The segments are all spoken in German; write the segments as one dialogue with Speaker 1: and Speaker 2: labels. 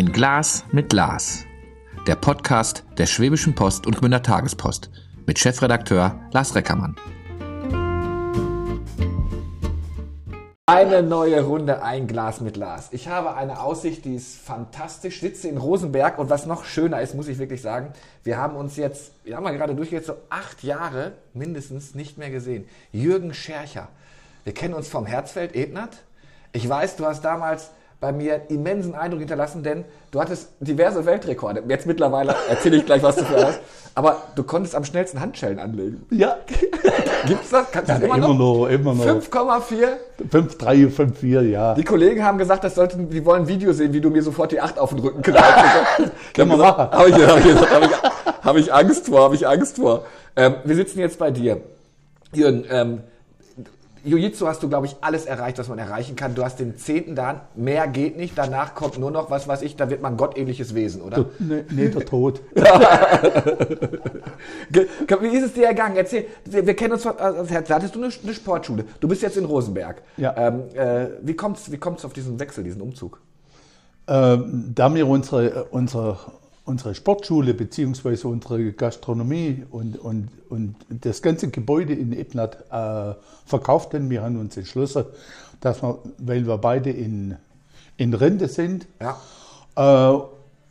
Speaker 1: Ein Glas mit Lars. Der Podcast der Schwäbischen Post und Gmünder Tagespost mit Chefredakteur Lars Reckermann.
Speaker 2: Eine neue Runde, ein Glas mit Lars. Ich habe eine Aussicht, die ist fantastisch. Sitze in Rosenberg und was noch schöner ist, muss ich wirklich sagen, wir haben uns jetzt, wir haben mal gerade durch jetzt so acht Jahre mindestens nicht mehr gesehen. Jürgen Schercher. Wir kennen uns vom Herzfeld, Ebnat. Ich weiß, du hast damals bei mir immensen Eindruck hinterlassen, denn du hattest diverse Weltrekorde. Jetzt mittlerweile erzähle ich gleich, was du für hast. Aber du konntest am schnellsten Handschellen anlegen.
Speaker 3: Ja.
Speaker 2: Gibt's das? Kannst du
Speaker 3: Ja,
Speaker 2: das immer,
Speaker 3: immer
Speaker 2: noch?
Speaker 3: noch, immer noch.
Speaker 2: 5,4.
Speaker 3: 5, 3, 5, 4, ja.
Speaker 2: Die Kollegen haben gesagt, das sollten, die wollen ein Video sehen, wie du mir sofort die 8 auf den Rücken knallst.
Speaker 3: Können wir machen.
Speaker 2: Habe ich, hab ich, hab ich, hab ich Angst vor, habe ich Angst vor. Ähm, wir sitzen jetzt bei dir. Jürgen, ähm, Jiu-Jitsu hast du, glaube ich, alles erreicht, was man erreichen kann. Du hast den zehnten Dan, mehr geht nicht. Danach kommt nur noch, was weiß ich, da wird man gottähnliches Wesen, oder?
Speaker 3: Nee, nee, der Tod.
Speaker 2: Wie ist es dir ergangen? Erzähl, wir wir kennen uns, also, da hattest du eine, eine Sportschule. Du bist jetzt in Rosenberg.
Speaker 3: Ja.
Speaker 2: Ähm, äh, wie kommt's, wie kommt's auf diesen Wechsel, diesen Umzug?
Speaker 3: Ähm, da wir unsere, unsere, unsere Sportschule bzw. unsere Gastronomie und, und, und das ganze Gebäude in Ebnat äh, verkauft haben, wir haben uns entschlossen, dass wir, weil wir beide in, in Rente sind,
Speaker 2: Ja.
Speaker 3: äh,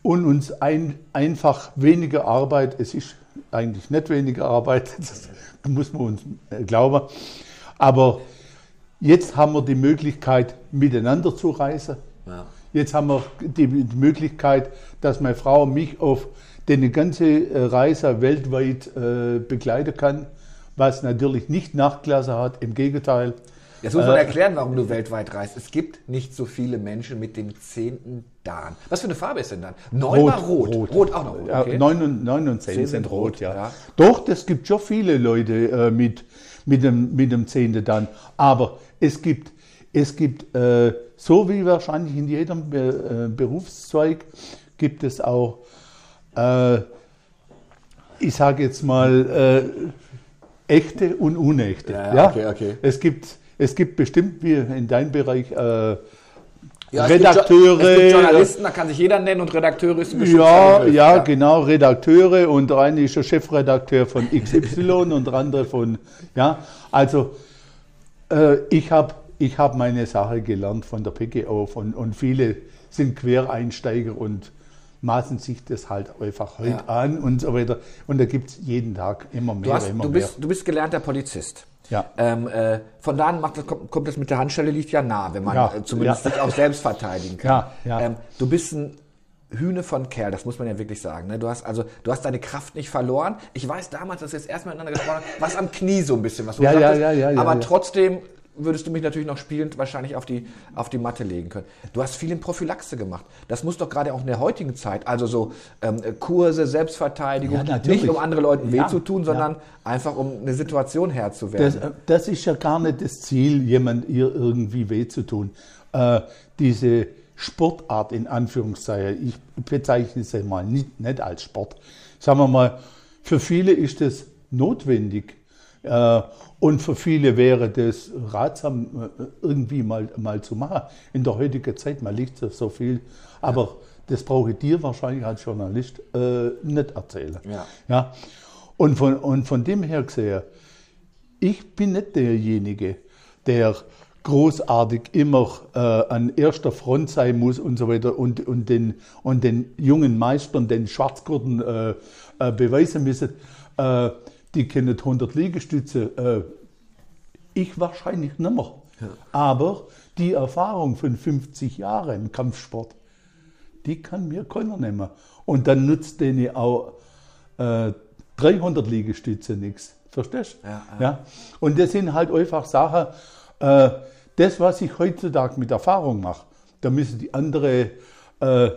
Speaker 3: und uns ein, einfach weniger Arbeit, es ist eigentlich nicht weniger Arbeit, das muss man uns äh, glauben, aber jetzt haben wir die Möglichkeit, miteinander zu reisen.
Speaker 2: Ja.
Speaker 3: Jetzt haben wir die Möglichkeit, dass meine Frau mich auf eine ganze äh, Reise weltweit äh, begleiten kann, was natürlich nicht nachgelassen hat, im Gegenteil.
Speaker 2: Jetzt muss man
Speaker 3: Äh,
Speaker 2: erklären, warum du weltweit reist. Es gibt nicht so viele Menschen mit dem zehnten Dan. Was für eine Farbe ist denn dann? Neun war rot. Rot, auch noch rot.
Speaker 3: Ja,
Speaker 2: Okay.
Speaker 3: neun, und, neun und zehn
Speaker 2: Zehn
Speaker 3: sind
Speaker 2: sind
Speaker 3: rot,
Speaker 2: rot,
Speaker 3: ja.
Speaker 2: ja.
Speaker 3: Doch, das gibt schon viele Leute äh, mit, mit, dem, mit dem Zehnte dann. Aber es gibt, es gibt äh, so wie wahrscheinlich in jedem Be äh, Berufszweig, gibt es auch, äh, ich sage jetzt mal, äh, echte und unechte.
Speaker 2: Ja, ja, okay, okay.
Speaker 3: Es gibt, es gibt bestimmt, wie in deinem Bereich, äh,
Speaker 2: Ja, es gibt Jo-
Speaker 3: Redakteure.
Speaker 2: Es gibt Journalisten, da kann sich jeder nennen und Redakteure ist ein
Speaker 3: Ja,
Speaker 2: Begriff.
Speaker 3: ja, genau, Redakteure und der eine ist der Chefredakteur von XY und der andere von, ja, also äh, ich habe ich hab meine Sache gelernt von der PGO von, und viele sind Quereinsteiger und maßen sich das halt einfach heute
Speaker 2: Ja.
Speaker 3: an und so weiter. Und da gibt es jeden Tag immer mehr,
Speaker 2: Du, hast,
Speaker 3: immer
Speaker 2: du,
Speaker 3: mehr.
Speaker 2: bist, du bist gelernter Polizist.
Speaker 3: Ja.
Speaker 2: Ähm, äh, von da an macht das, kommt, kommt das mit der Handschelle liegt ja nah, wenn man
Speaker 3: Ja,
Speaker 2: äh, zumindest
Speaker 3: ja.
Speaker 2: sich auch selbst verteidigen kann.
Speaker 3: Ja.
Speaker 2: Ähm, du bist ein Hühne von Kerl, das muss man ja wirklich sagen. Ne? Du hast also, du hast deine Kraft nicht verloren. Ich weiß damals, dass wir jetzt erstmal miteinander gesprochen haben, was am Knie so ein bisschen, was du
Speaker 3: Ja, ja,
Speaker 2: sagtest.
Speaker 3: ja, ja, ja,
Speaker 2: aber trotzdem würdest du mich natürlich noch spielend wahrscheinlich auf die, auf die Matte legen können. Du hast viel in Prophylaxe gemacht. Das muss doch gerade auch in der heutigen Zeit, also so ähm, Kurse, Selbstverteidigung,
Speaker 3: Ja,
Speaker 2: nicht um anderen Leuten weh
Speaker 3: Ja,
Speaker 2: zu tun,
Speaker 3: ja.
Speaker 2: sondern einfach um eine Situation Herr zu werden.
Speaker 3: Das, äh, das ist ja gar nicht das Ziel, jemand ihr irgendwie weh zu tun. Äh, diese Sportart in Anführungszeichen, ich bezeichne es mal nicht, nicht als Sport. Sagen wir mal, für viele ist das notwendig. Äh, und für viele wäre das ratsam, äh, irgendwie mal, mal zu machen. In der heutigen Zeit, man liegt so viel, aber das brauche ich dir wahrscheinlich als Journalist äh, nicht erzählen.
Speaker 2: Ja.
Speaker 3: Ja? Und, von, und von dem her gesehen, ich bin nicht derjenige, der großartig immer äh, an erster Front sein muss und so weiter und, und, den, und den jungen Meistern, den Schwarzgurten äh, äh, beweisen müssen, die können 100 Liegestütze. Äh, ich wahrscheinlich nicht mehr. Aber die Erfahrung von 50 Jahren im Kampfsport, die kann mir keiner nehmen. Und dann nutzt denen auch äh, 300 Liegestütze nichts. Verstehst du?
Speaker 2: Ja,
Speaker 3: ja. Und das sind halt einfach Sachen, äh, das, was ich heutzutage mit Erfahrung mache, da müssen die andere äh,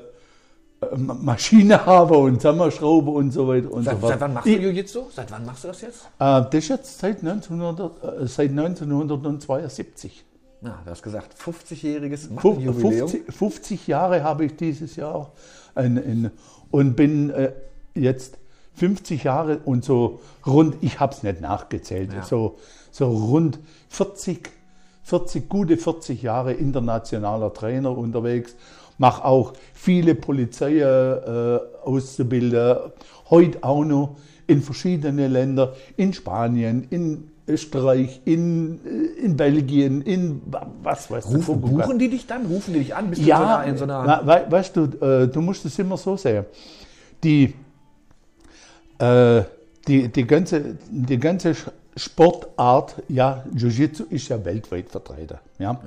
Speaker 3: Maschine haben und Zusammenschrauben und so weiter und
Speaker 2: Seit,
Speaker 3: so fort.
Speaker 2: seit wann machst du
Speaker 3: Ich-
Speaker 2: Jiu-Jitsu? Seit wann machst du das jetzt?
Speaker 3: Äh, das ist jetzt seit, 1900, äh, seit 1972.
Speaker 2: Na, du hast gesagt, 50-jähriges
Speaker 3: Fuf-
Speaker 2: Jubiläum.
Speaker 3: 50, 50 Jahre habe ich dieses Jahr ein, ein, und bin äh, jetzt 50 Jahre und so rund, ich habe es nicht nachgezählt,
Speaker 2: Ja.
Speaker 3: so, so rund 40, 40, gute 40 Jahre internationaler Trainer unterwegs. Mache auch viele Polizei-Auszubilder, äh, heute auch noch in verschiedene Länder, in Spanien, in Österreich, in, äh, in Belgien, in was weiß
Speaker 2: ich. Rufen, buchen die dich dann? Rufen die dich an?
Speaker 3: Bist ja, in so einer, in so einer we, weißt du, äh, du musst es immer so sehen. Die, äh, die, die, ganze, die ganze Sportart, ja, Jiu-Jitsu ist ja weltweit vertreten. Ja?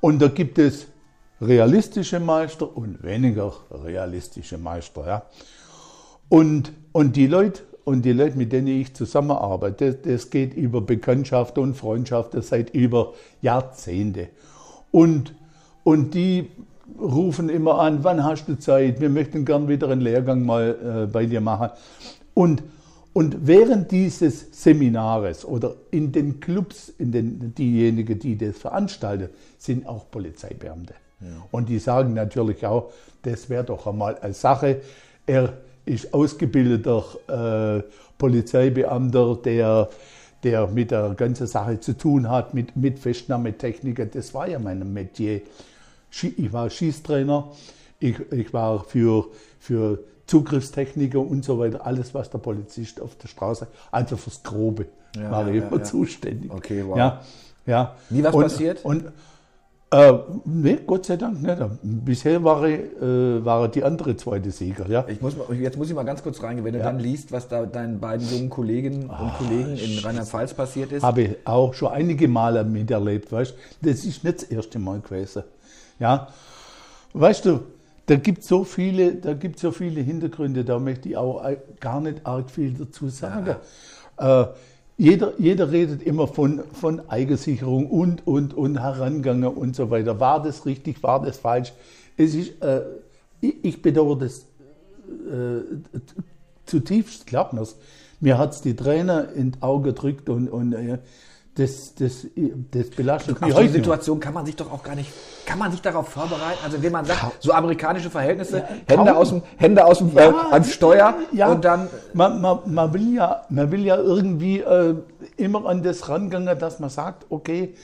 Speaker 3: Und da gibt es realistische Meister und weniger realistische Meister. Ja? Und, und die Leute, und die Leute, mit denen ich zusammenarbeite, das, das geht über Bekanntschaft und Freundschaft, das seit über Jahrzehnte. Und, und die rufen immer an, wann hast du Zeit? Wir möchten gern wieder einen Lehrgang mal äh, bei dir machen. Und, und während dieses Seminares oder in den Clubs, in den, diejenigen, die das veranstalten, sind auch Polizeibeamte. Ja. Und die sagen natürlich auch, das wäre doch einmal eine Sache. Er ist ausgebildeter äh, Polizeibeamter, der, der mit der ganzen Sache zu tun hat, mit, mit Festnahmetechniken. Das war ja mein Metier. Ich war Schießtrainer, ich, ich war für, für Zugriffstechniker und so weiter, alles, was der Polizist auf der Straße, also fürs Grobe, ja, war ja, ich immer ja, zuständig.
Speaker 2: Okay, wow.
Speaker 3: Ja, ja.
Speaker 2: Wie was
Speaker 3: und,
Speaker 2: passiert?
Speaker 3: Und, äh, nee, Gott sei Dank nicht. Bisher war, äh, war die andere zweite Sieger. Ja.
Speaker 2: Ich muss, jetzt muss ich mal ganz kurz reingehen. Wenn du dann liest, was da deinen beiden jungen Kolleginnen und oh, Kollegen in Rheinland-Pfalz passiert ist.
Speaker 3: Habe ich auch schon einige Male miterlebt. Weißt? Das ist nicht das erste Mal gewesen. Ja. Weißt du, da gibt es so viele, so viele Hintergründe, da möchte ich auch gar nicht arg viel dazu sagen. Ja. Äh, jeder, jeder redet immer von, von Eigensicherung und, und, und Herangangen und so weiter. War das richtig, war das falsch? Es ist, äh, ich, ich bedauere das äh, zutiefst, glaubt mir's. Mir hat es die Trainer ins Auge gedrückt und, und äh, das, das, das belastet
Speaker 2: mich. Auf die Situation kann man sich doch auch gar nicht, kann man sich darauf vorbereiten? Also wenn man sagt, so amerikanische Verhältnisse, ja, Hände aus dem, Hände aus dem, ja, äh, ans Steuer
Speaker 3: ja, und dann. Man, man, man, will ja, man will ja irgendwie äh, immer an das rangehen, dass man sagt, okay,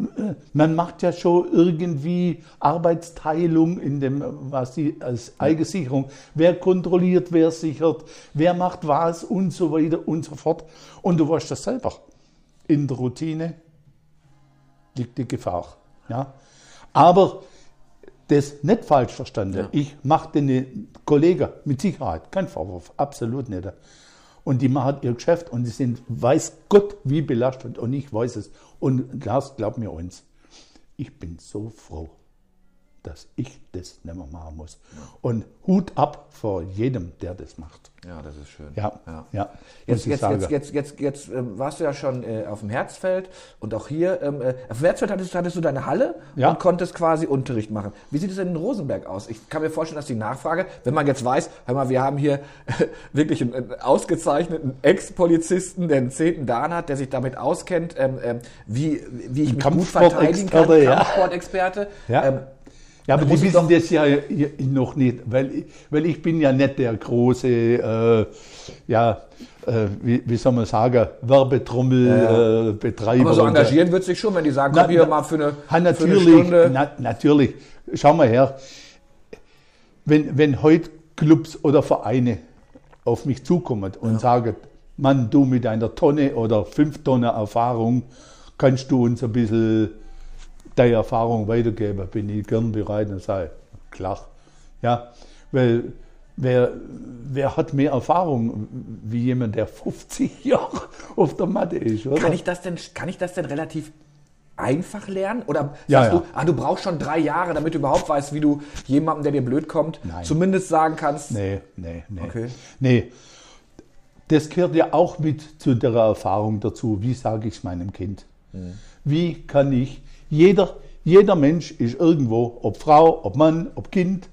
Speaker 3: äh, man macht ja schon irgendwie Arbeitsteilung in dem, was die als Eigensicherung. Wer kontrolliert, wer sichert, wer macht was und so weiter und so fort. Und du weißt das selber in der Routine liegt die Gefahr. Ja? Aber das nicht falsch verstanden. Ja. Ich mache den Kollegen mit Sicherheit kein Vorwurf, absolut nicht. Und die machen ihr Geschäft und die sind, weiß Gott, wie belastet und ich weiß es. Und Lars, glaub mir uns, ich bin so froh, dass ich das nicht mehr machen muss. Und Hut ab vor jedem, der das macht.
Speaker 2: Ja, das ist schön.
Speaker 3: Ja, ja. ja
Speaker 2: jetzt, jetzt, jetzt, jetzt, jetzt, jetzt, ähm, warst du ja schon äh, auf dem Herzfeld und auch hier. Ähm, äh, auf dem Herzfeld hattest, hattest du deine Halle ja. und konntest quasi Unterricht machen. Wie sieht es denn in Rosenberg aus? Ich kann mir vorstellen, dass die Nachfrage, wenn man jetzt weiß, hör mal, wir haben hier äh, wirklich einen, einen, ausgezeichneten Ex-Polizisten, der einen zehnten Dan hat, der sich damit auskennt, ähm, ähm wie, wie ich mich gut verteidigen kann, Kampfsportexperte.
Speaker 3: Ja. Ja, aber die wissen das ja noch nicht, weil, weil ich bin ja nicht der große, äh, ja, äh, wie, wie, soll man sagen, Werbetrommelbetreiber. Ja. Äh,
Speaker 2: aber so engagieren wird sich schon, wenn die sagen, komm hier mal für eine,
Speaker 3: ha, natürlich, für eine Stunde. Na, natürlich, schau mal her, wenn, wenn heute Clubs oder Vereine auf mich zukommen und ja. sagen, Mann, du mit einer Tonne oder fünf Tonnen Erfahrung, kannst du uns ein bisschen deine Erfahrung weitergeben, bin ich gern bereit und sage, klar. Ja, weil wer, wer hat mehr Erfahrung wie jemand, der 50 Jahre auf der Matte ist, oder?
Speaker 2: Kann ich das denn, kann ich das denn relativ einfach lernen? Oder sagst
Speaker 3: ja, ja.
Speaker 2: du, ah, du brauchst schon drei Jahre, damit du überhaupt weißt, wie du jemandem, der dir blöd kommt, Nein. zumindest sagen kannst?
Speaker 3: Nee, nee, nee.
Speaker 2: Okay.
Speaker 3: Nee. Das gehört ja auch mit zu der Erfahrung dazu. Wie sage ich es meinem Kind? Mhm. Wie kann ich jeder, jeder Mensch ist irgendwo, ob Frau, ob Mann, ob Kind,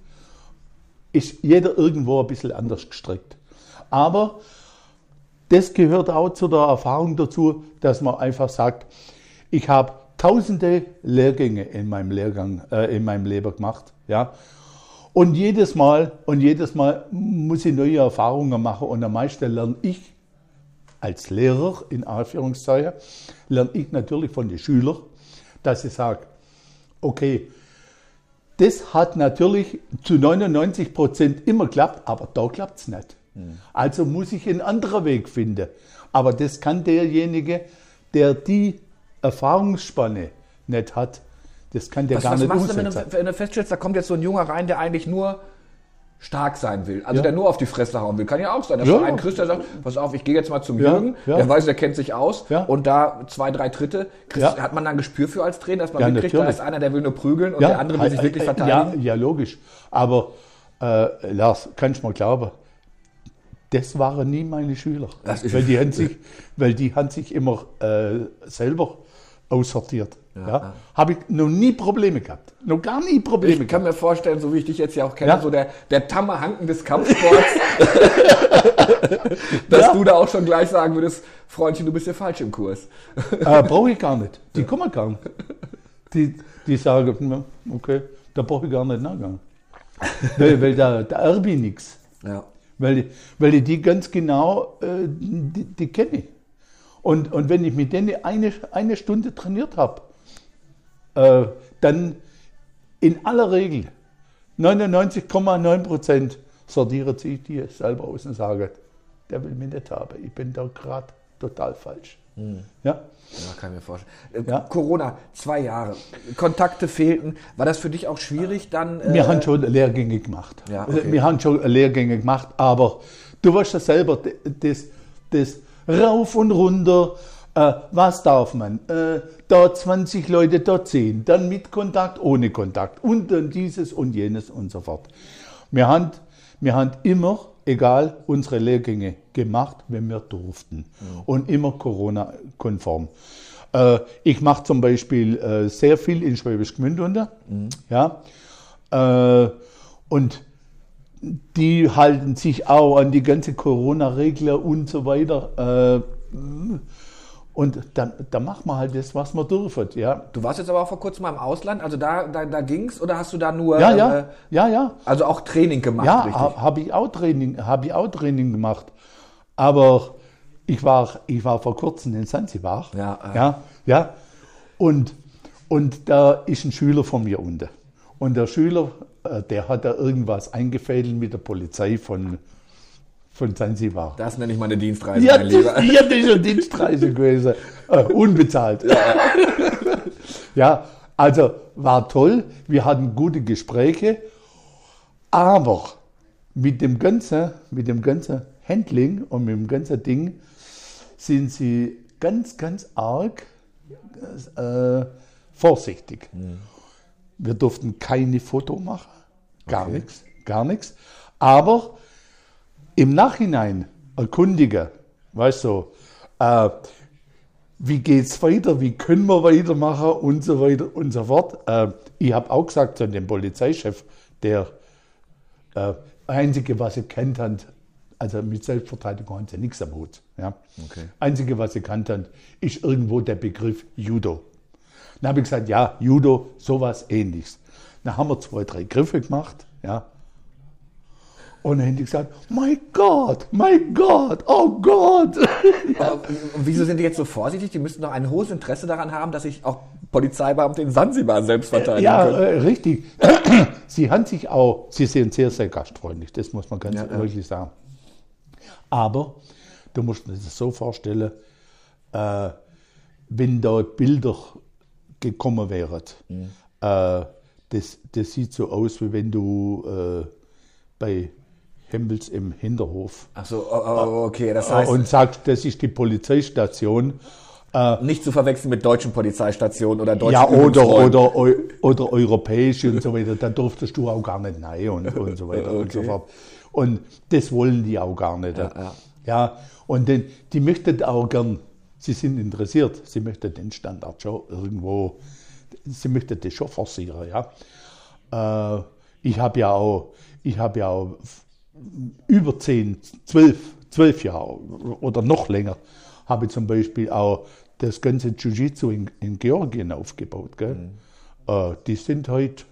Speaker 3: ist jeder irgendwo ein bisschen anders gestrickt. Aber das gehört auch zu der Erfahrung dazu, dass man einfach sagt, ich habe tausende Lehrgänge in meinem Lehrgang, äh, in meinem Leben gemacht, ja. Und jedes Mal, und jedes Mal muss ich neue Erfahrungen machen und am meisten lerne ich als Lehrer, in Anführungszeichen, lerne ich natürlich von den Schülern, dass ich sage, okay, das hat natürlich zu 99 Prozent immer geklappt, aber da klappt es nicht. Also muss ich einen anderen Weg finden. Aber das kann derjenige, der die Erfahrungsspanne nicht hat, das kann der
Speaker 2: Was,
Speaker 3: gar
Speaker 2: was
Speaker 3: nicht
Speaker 2: machst du, wenn
Speaker 3: umsetzen.
Speaker 2: du, wenn du feststellst, da kommt jetzt so ein Junger rein, der eigentlich nur stark sein will, also
Speaker 3: Ja.
Speaker 2: der nur auf die Fresse hauen will. Kann ja auch sein. Der
Speaker 3: Ja.
Speaker 2: Verein Christ, der sagt, pass auf, ich gehe jetzt mal zum
Speaker 3: Ja,
Speaker 2: Jürgen,
Speaker 3: ja.
Speaker 2: der weiß, der kennt sich aus und da zwei, drei Tritte. Christ. Hat man dann ein Gespür für als Trainer, dass man
Speaker 3: Ja,
Speaker 2: mitkriegt, da
Speaker 3: natürlich.
Speaker 2: ist einer, der will nur prügeln und der andere will sich
Speaker 3: äh,
Speaker 2: wirklich
Speaker 3: äh,
Speaker 2: verteidigen?
Speaker 3: Ja, ja, logisch. Aber äh, Lars, kannst du mal glauben, das waren nie meine Schüler.
Speaker 2: Das ist-
Speaker 3: weil, die haben sich, weil die haben sich immer äh, selber aussortiert. Ja, Habe ich noch nie Probleme gehabt. Noch gar nie Probleme
Speaker 2: Ich kann mir vorstellen, so wie ich dich jetzt ja auch kenne,
Speaker 3: Ja.
Speaker 2: so der, der Tammerhanken des Kampfsports, dass
Speaker 3: Ja.
Speaker 2: du da auch schon gleich sagen würdest, Freundchen, du bist hier falsch im Kurs.
Speaker 3: Äh, brauche ich gar nicht. Die kommen gar nicht. Die, die sagen, okay, da brauche ich gar nicht nachgehen. weil, weil da, da erbe ich nichts.
Speaker 2: Ja.
Speaker 3: Weil, ich- weil ich die ganz genau, äh, die, die kenne. Und, und wenn ich mit denen eine, eine Stunde trainiert habe, äh, dann in aller Regel 99,9 Prozent sortieren sich die selber aus und sagen, der will mich nicht haben. Ich bin da gerade total falsch. Ja?
Speaker 2: Ja, kann ich mir vorstellen. Äh,
Speaker 3: Ja.
Speaker 2: Corona, zwei Jahre. Kontakte fehlten. War das für dich auch schwierig dann?
Speaker 3: Wir
Speaker 2: äh,
Speaker 3: haben schon Lehrgänge gemacht.
Speaker 2: Ja, okay.
Speaker 3: Wir haben schon Lehrgänge gemacht, aber du weißt ja selber, das, das rauf und runter, äh, was darf man? Äh, da 20 Leute, da 10, dann mit Kontakt, ohne Kontakt und dann dieses und jenes und so fort. Wir haben, wir haben immer, egal, unsere Lehrgänge gemacht, wenn wir durften und immer Corona-konform. Äh, ich mache zum Beispiel äh, sehr viel in Schwäbisch Gmünd unter. Ja, äh, und die halten sich auch an die ganze Corona-Regler und so weiter. Äh, und dann, dann machen wir halt das, was wir dürfen. Ja,
Speaker 2: Du warst jetzt aber auch vor kurzem mal im Ausland, also da, da, da ging's oder hast du da nur,
Speaker 3: ja,
Speaker 2: äh,
Speaker 3: ja, ja. ja.
Speaker 2: also auch Training gemacht,
Speaker 3: Ja,
Speaker 2: richtig?
Speaker 3: habe ich auch Training, habe ich auch Training gemacht. Aber ich war, ich war vor kurzem in Zanzibar.
Speaker 2: Ja, äh.
Speaker 3: ja, ja. Und, und da ist ein Schüler von mir unten. Und der Schüler, der hat da irgendwas eingefädelt mit der Polizei von, von Zanzibar.
Speaker 2: Das nenne ich meine Dienstreise,
Speaker 3: Ja,
Speaker 2: mein Lieber.
Speaker 3: ja, das ist eine Dienstreise gewesen. Äh, unbezahlt. Ja. also war toll. Wir hatten gute Gespräche. Aber mit dem ganzen, mit dem ganzen Handling und mit dem ganzen Ding sind sie ganz, ganz arg äh, vorsichtig. Wir durften keine Foto machen. Gar
Speaker 2: Okay.
Speaker 3: nichts. Gar nichts. Aber im Nachhinein erkundigen, weißt du, äh, wie geht's weiter, wie können wir weitermachen und so weiter und so fort. Äh, ich habe auch gesagt zu dem Polizeichef, der äh, Einzige, was sie kennt hat, also mit Selbstverteidigung haben sie nichts am Hut. Ja.
Speaker 2: Okay.
Speaker 3: Einzige, was sie kannt hat, ist irgendwo der Begriff Judo. Dann habe ich gesagt, ja, Judo, sowas ähnliches. Dann haben wir zwei, drei Griffe gemacht, ja. Und dann haben die gesagt, mein Gott, mein Gott, oh Gott.
Speaker 2: Aber, und wieso sind die jetzt so vorsichtig? Die müssten doch ein hohes Interesse daran haben, dass sich auch Polizeibeamte in Sansibar selbst verteidigen
Speaker 3: Ja,
Speaker 2: können.
Speaker 3: äh, richtig. Sie haben sich auch, sie sind sehr, sehr gastfreundlich, das muss man ganz
Speaker 2: Ja, ja.
Speaker 3: wirklich sagen. Aber du musst dir das so vorstellen, äh, wenn da Bilder gekommen wären,
Speaker 2: Mhm.
Speaker 3: äh, das, das sieht so aus, wie wenn du äh, bei Hempels im Hinterhof
Speaker 2: Ach so, oh, oh, okay, das heißt,
Speaker 3: und sagst, das ist die Polizeistation.
Speaker 2: nicht zu verwechseln mit deutschen Polizeistationen oder deutschen
Speaker 3: Ja, oder, oder, eu- oder europäische und so weiter, da durftest du auch gar nicht rein und, und so weiter und so
Speaker 2: Okay.
Speaker 3: fort. Und das wollen die auch gar nicht.
Speaker 2: Ja, ja.
Speaker 3: Ja, und den, die möchten auch gern, sie sind interessiert, sie möchten den Standard schon irgendwo, sie möchten das schon forcieren, ja. Äh, ich habe ja auch, ich habe ja auch über 10, 12, 12 Jahre oder noch länger, habe ich zum Beispiel auch das ganze Jiu-Jitsu in, in Georgien aufgebaut. Gell? Äh, die sind heute.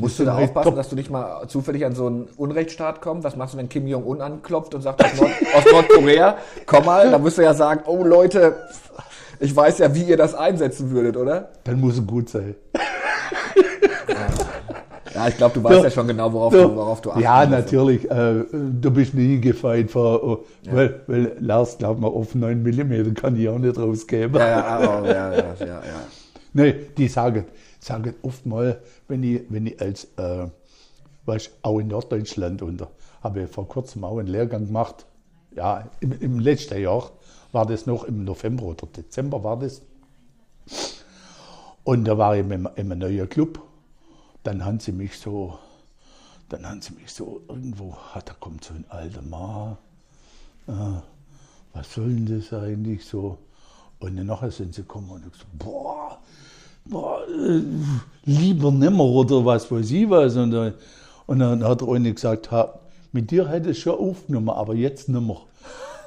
Speaker 2: Musst du da aufpassen, dass du nicht mal zufällig an so einen Unrechtsstaat kommst? Was machst du, wenn Kim Jong-un anklopft und sagt aus, Nord aus Nordkorea, komm mal, da musst du ja sagen, oh Leute, ich weiß ja, wie ihr das einsetzen würdet, oder?
Speaker 3: Dann muss es gut sein.
Speaker 2: Ja, ich glaube, du weißt ja schon genau, worauf du, worauf du achten
Speaker 3: Ja, natürlich. Äh, du bist nie gefeit vor, oh, weil, weil Lars, glaub mal, auf 9 mm kann ich auch nicht rausgeben.
Speaker 2: Ja, ja, oh, ja, ja, ja, ja.
Speaker 3: Nee, die sagen, sagen oft mal, wenn ich, wenn ich als, äh, weißt, auch in Norddeutschland und habe vor kurzem auch einen Lehrgang gemacht, ja, im, im letzten Jahr war das noch im November oder Dezember war das. Und da war ich in einem neuen Club. Dann haben sie mich so, dann haben sie mich so irgendwo, ah, da kommt so ein alter Mann. Ah, was soll denn das eigentlich so? Und dann nachher sind sie gekommen und ich so, boah, boah äh, lieber nimmer oder was weiß ich was. Und dann, und dann hat eine gesagt, ha, mit dir hätte ich schon aufgenommen, aber jetzt nimmer.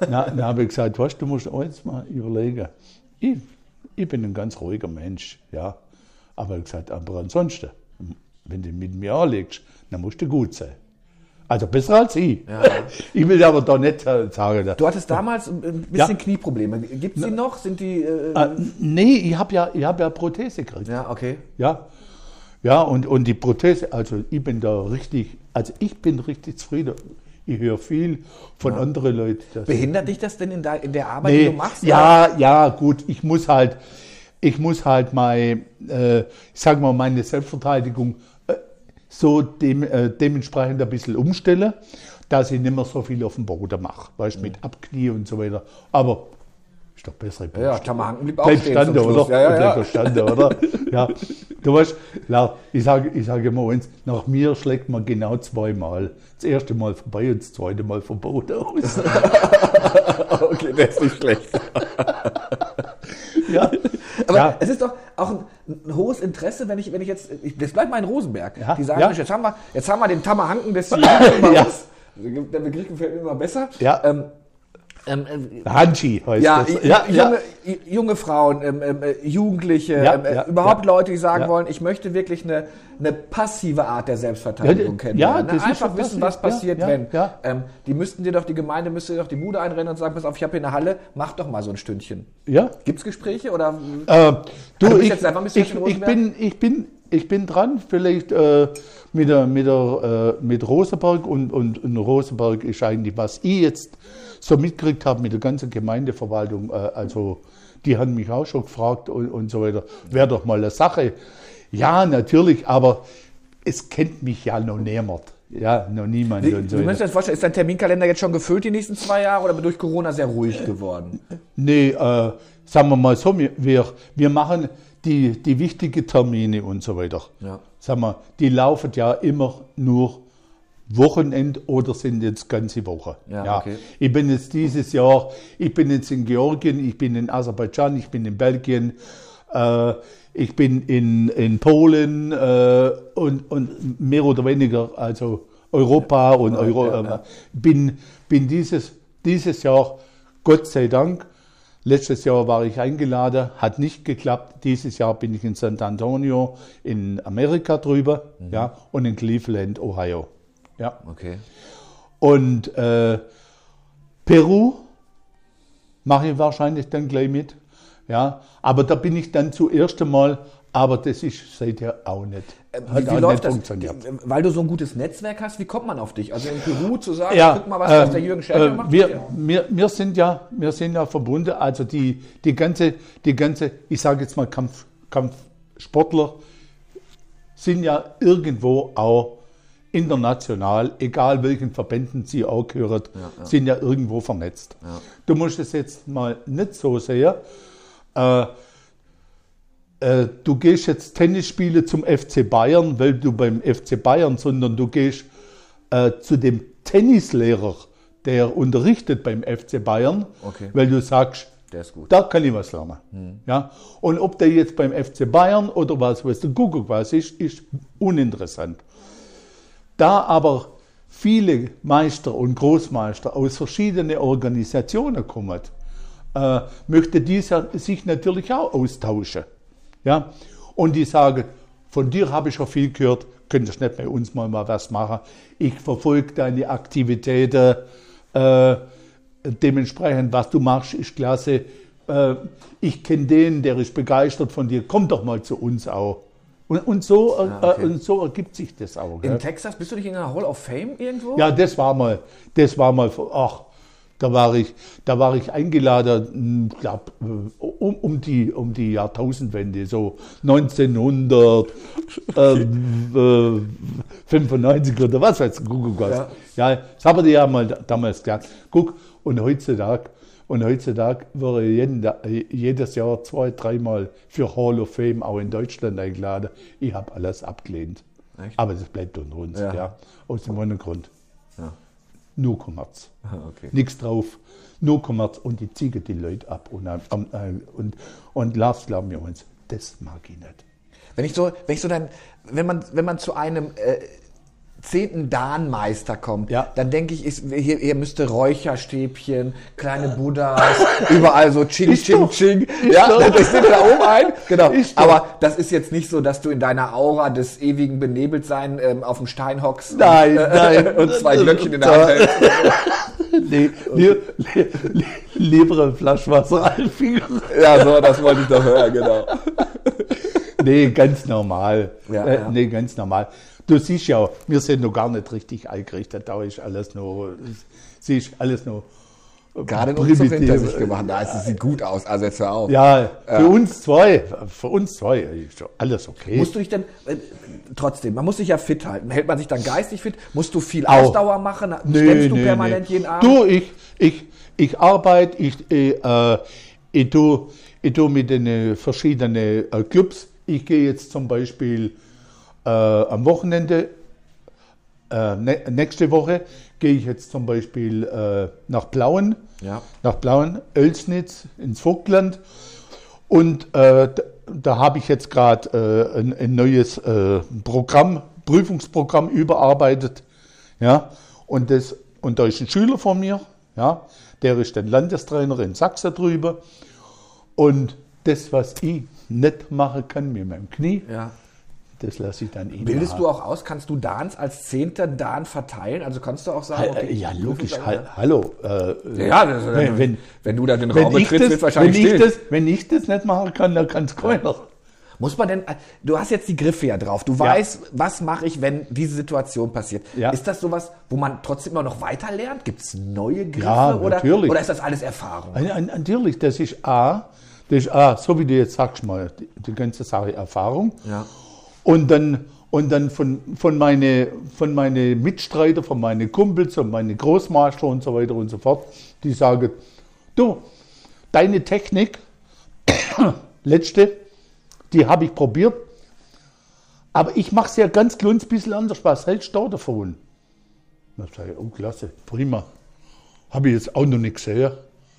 Speaker 3: Na, dann habe ich gesagt, weißt du, musst eins mal überlegen. Ich, ich bin ein ganz ruhiger Mensch, ja. Aber ich gesagt, aber ansonsten, wenn du mit mir anlegst, dann musst du gut sein. Also besser als ich. Ich will aber doch nicht äh, sagen.
Speaker 2: Du hattest damals ein bisschen
Speaker 3: Ja.
Speaker 2: Knieprobleme. Gibt es die noch? Sind die. Äh,
Speaker 3: Äh, nee, ich habe ja, ich hab ja Prothese gekriegt.
Speaker 2: ja, okay.
Speaker 3: Ja, ja und, und die Prothese, also ich bin da richtig, also ich bin richtig zufrieden. Ich höre viel von anderen Leuten. dass-
Speaker 2: Behindert dich das denn in der, in der Arbeit, die
Speaker 3: Nee,
Speaker 2: du machst?
Speaker 3: ja, ja, gut, ich muss halt, ich muss halt mein, äh, ich sag mal, meine Selbstverteidigung so dem, äh, dementsprechend ein bisschen umstellen, dass ich nicht mehr so viel auf dem Boden mache, weißt, mit Abknie und so weiter. Aber ist doch besser.
Speaker 2: Ja, ja, Tammerhanken blieb auch
Speaker 3: Bleib stande, oder?
Speaker 2: Ja, ja, ja.
Speaker 3: Bleib stande, oder? ja. Du weißt, Lar, ich sage ich sag immer eins, nach mir schlägt man genau zweimal. Das erste Mal vorbei und das zweite Mal vom Boden aus.
Speaker 2: okay, der ist nicht schlecht.
Speaker 3: ja.
Speaker 2: Aber
Speaker 3: ja.
Speaker 2: es ist doch auch ein, ein hohes Interesse, wenn ich, wenn ich jetzt, ich, das bleibt mal in Rosenberg.
Speaker 3: Ja,
Speaker 2: Die sagen,
Speaker 3: ja.
Speaker 2: Jetzt haben wir, jetzt haben wir den Tammerhanken des bei
Speaker 3: Ja.
Speaker 2: uns. Der Begriff gefällt mir immer besser.
Speaker 3: Ja.
Speaker 2: Ähm, ähm, äh,
Speaker 3: Hanchi heißt
Speaker 2: ja,
Speaker 3: das. Ja,
Speaker 2: junge,
Speaker 3: ja.
Speaker 2: junge Frauen, ähm, ähm, äh, Jugendliche,
Speaker 3: Ja,
Speaker 2: ähm, äh, überhaupt. Leute, die sagen wollen, ich möchte wirklich eine, eine passive Art der Selbstverteidigung
Speaker 3: Ja,
Speaker 2: kennenlernen.
Speaker 3: ja,
Speaker 2: ne? Einfach wissen, was passiert, wenn. Ähm, die müssten dir doch, die Gemeinde müsste dir doch die Bude einrennen und sagen, pass auf, ich habe hier eine Halle, mach doch mal so ein Stündchen.
Speaker 3: ja.
Speaker 2: Gibt es Gespräche oder
Speaker 3: Äh, du,
Speaker 2: bist
Speaker 3: ich, ich, ich,
Speaker 2: Rosenberg?
Speaker 3: bin, ich, bin, ich bin dran, vielleicht äh, mit, der, mit, der, äh, mit Rosenberg und, und, und Rosenberg ist eigentlich, was ich jetzt so mitgekriegt habe mit der ganzen Gemeindeverwaltung, äh, also die haben mich auch schon gefragt und, und so weiter, wäre doch mal eine Sache. Ja, natürlich, aber es kennt mich ja noch niemand. Ja, noch niemand
Speaker 2: Wie,
Speaker 3: und so
Speaker 2: müsst dir das vorstellen, ist dein Terminkalender jetzt schon gefüllt die nächsten zwei Jahre oder durch Corona sehr ruhig geworden?
Speaker 3: Nee, äh, sagen wir mal so, wir, wir machen die, die wichtigen Termine und so weiter.
Speaker 2: Ja.
Speaker 3: Sagen wir, die laufen ja immer nur Wochenend oder sind jetzt ganze Woche.
Speaker 2: Ja, okay.
Speaker 3: Ich bin jetzt dieses Jahr, ich bin jetzt in Georgien, ich bin in Aserbaidschan, ich bin in Belgien, äh, ich bin in, in Polen äh, und, und mehr oder weniger, also Europa und Euro,
Speaker 2: ja, ja.
Speaker 3: äh, bin, bin dieses, dieses Jahr, Gott sei Dank, letztes Jahr war ich eingeladen, hat nicht geklappt. Dieses Jahr bin ich in San Antonio in Amerika drüber ja, und in Cleveland, Ohio. Ja.
Speaker 2: Okay.
Speaker 3: Und äh, Peru mache ich wahrscheinlich dann gleich mit. Ja, aber da bin ich dann zuerst einmal, aber das ist seither auch nicht.
Speaker 2: Äh,
Speaker 3: Hat
Speaker 2: Wie, wie läuft
Speaker 3: nicht
Speaker 2: das?
Speaker 3: funktioniert.
Speaker 2: Weil du so ein gutes Netzwerk hast, wie kommt man auf dich? Also in Peru zu sagen,
Speaker 3: Ja,
Speaker 2: guck mal, was, was der Jürgen Scherner
Speaker 3: äh,
Speaker 2: macht.
Speaker 3: wir,
Speaker 2: Ja.
Speaker 3: wir, wir, sind ja, wir sind ja verbunden, also die, die, ganze, die ganze, ich sage jetzt mal Kampf, Kampfsportler sind ja irgendwo auch international, egal welchen Verbänden sie auch gehören, sind ja irgendwo vernetzt. Du musst es jetzt mal nicht so sehen. Äh, äh, du gehst jetzt Tennis spielen zum FC Bayern, weil du beim FC Bayern, sondern du gehst äh, zu dem Tennislehrer, der unterrichtet beim FC Bayern,
Speaker 2: Okay.
Speaker 3: weil du sagst,
Speaker 2: Der ist gut.
Speaker 3: da kann ich was lernen. Ja? Und ob der jetzt beim FC Bayern oder was weiß der Kuckuck was ist, ist uninteressant. Da aber viele Meister und Großmeister aus verschiedenen Organisationen kommen, äh, möchte dieser sich natürlich auch austauschen. Ja? Und die sagen, von dir habe ich schon viel gehört, könntest du nicht bei uns mal, mal was machen? Ich verfolge deine Aktivitäten, äh, dementsprechend, was du machst, ist klasse. Äh, ich kenne den, der ist begeistert von dir, komm doch mal zu uns auch. Und, und, so, äh,
Speaker 2: Ah, okay.
Speaker 3: äh, und so ergibt sich das auch.
Speaker 2: In
Speaker 3: gell?
Speaker 2: Texas bist du nicht in der Hall of Fame irgendwo?
Speaker 3: Ja, das war mal, das war mal, ach, da war ich, da war ich eingeladen, ich glaube, um, um, die, um die Jahrtausendwende, so 1995 oder was weiß ich, guck, guck,
Speaker 2: Ja.
Speaker 3: ja, das haben die ja mal da- damals gesagt. Guck, und heutzutage, und heutzutage wurde jeden, jedes Jahr zwei, dreimal für Hall of Fame auch in Deutschland eingeladen. Ich habe alles abgelehnt.
Speaker 2: Echt?
Speaker 3: Aber das bleibt unter uns,
Speaker 2: Ja.
Speaker 3: ja. aus dem einen Grund. Nur Kommerz.
Speaker 2: Ah, okay.
Speaker 3: Nichts drauf, nur Kommerz und die ziehen die Leute ab. Und, äh, und, und Lars, glauben wir uns, das mag ich nicht.
Speaker 2: Wenn ich so, wenn ich so dann, wenn man, wenn man zu einem äh, zehnten Danmeister kommt,
Speaker 3: Ja.
Speaker 2: dann denke ich, ist, hier, hier müsste Räucherstäbchen, kleine Buddhas, überall so Ching,
Speaker 3: Ist
Speaker 2: Ching,
Speaker 3: doch.
Speaker 2: Ching.
Speaker 3: Ist
Speaker 2: Ja,
Speaker 3: doch.
Speaker 2: das steht da oben ein. Genau. Aber das ist jetzt nicht so, dass du in deiner Aura des ewigen Benebeltsein ähm, auf dem Stein hockst
Speaker 3: Nein,
Speaker 2: und, äh,
Speaker 3: nein.
Speaker 2: und zwei Glöckchen in der Hand hältst.
Speaker 3: Li, li, lieber ein Flaschwasser Alfinger.
Speaker 2: Ja, so, das wollte ich doch hören, genau.
Speaker 3: Nee, ganz normal.
Speaker 2: Ja,
Speaker 3: äh,
Speaker 2: ja.
Speaker 3: Nee, ganz normal. Du siehst ja, wir sind noch gar nicht richtig eingerichtet. Da ist alles noch, siehst alles noch
Speaker 2: Gerade einen Umzug hinter
Speaker 3: primitiv.
Speaker 2: sich gemacht. Da ist, es sieht gut aus. Also jetzt hör auf.
Speaker 3: Ja, für uns zwei, für uns zwei ist alles okay.
Speaker 2: Musst du dich denn, äh, trotzdem, man muss sich ja fit halten. Hält man sich dann geistig fit? Musst du viel
Speaker 3: Auch.
Speaker 2: Ausdauer machen? Stemmst du permanent jeden Abend?
Speaker 3: Du, ich, ich, ich arbeite, ich, äh, ich tue ich tu mit den äh, verschiedenen äh, Clubs. Ich gehe jetzt zum Beispiel äh, am Wochenende, äh, nächste Woche, gehe ich jetzt zum Beispiel äh, nach Plauen,
Speaker 2: Ja.
Speaker 3: nach Plauen, Oelsnitz, ins Vogtland. Und äh, da, da habe ich jetzt gerade äh, ein, ein neues äh, Programm, Prüfungsprogramm überarbeitet. Ja, und, das, und da ist ein Schüler von mir, ja, der ist dann Landestrainer in Sachsen drüber. Und das, was ich nicht machen kann mit meinem Knie,
Speaker 2: Ja.
Speaker 3: das lasse ich dann ihn
Speaker 2: Bildest
Speaker 3: machen.
Speaker 2: du auch aus? Kannst du Dans als Zehnter Dan verteilen? Also kannst du auch sagen, okay,
Speaker 3: ja, logisch. Ha- Hallo. Äh,
Speaker 2: Ja, das,
Speaker 3: wenn, wenn,
Speaker 2: wenn du da den Raum betrittst, wird wahrscheinlich
Speaker 3: wenn, ich das, wenn ich das nicht machen kann, dann kann es keiner.
Speaker 2: Muss man denn, äh, du hast jetzt die Griffe ja drauf. Du weißt, was mache ich, wenn diese Situation passiert.
Speaker 3: Ja.
Speaker 2: Ist das sowas, wo man trotzdem immer noch weiter lernt? Gibt es neue Griffe?
Speaker 3: Ja,
Speaker 2: oder,
Speaker 3: natürlich.
Speaker 2: oder ist das alles Erfahrung?
Speaker 3: Natürlich, das ist A, das ist A, so wie du jetzt sagst mal, die, die ganze Sache Erfahrung.
Speaker 2: Ja.
Speaker 3: Und dann, und dann von, von meine, von meine Mitstreiter, von meinen Kumpels und meine Großmeister und so weiter und so fort, die sagen, du, deine Technik, letzte, die habe ich probiert, aber ich mache es ja ganz kleines bisschen anders. Was hältst du davon? Dann sage ich, oh klasse, prima. Habe ich jetzt auch noch nicht gesehen.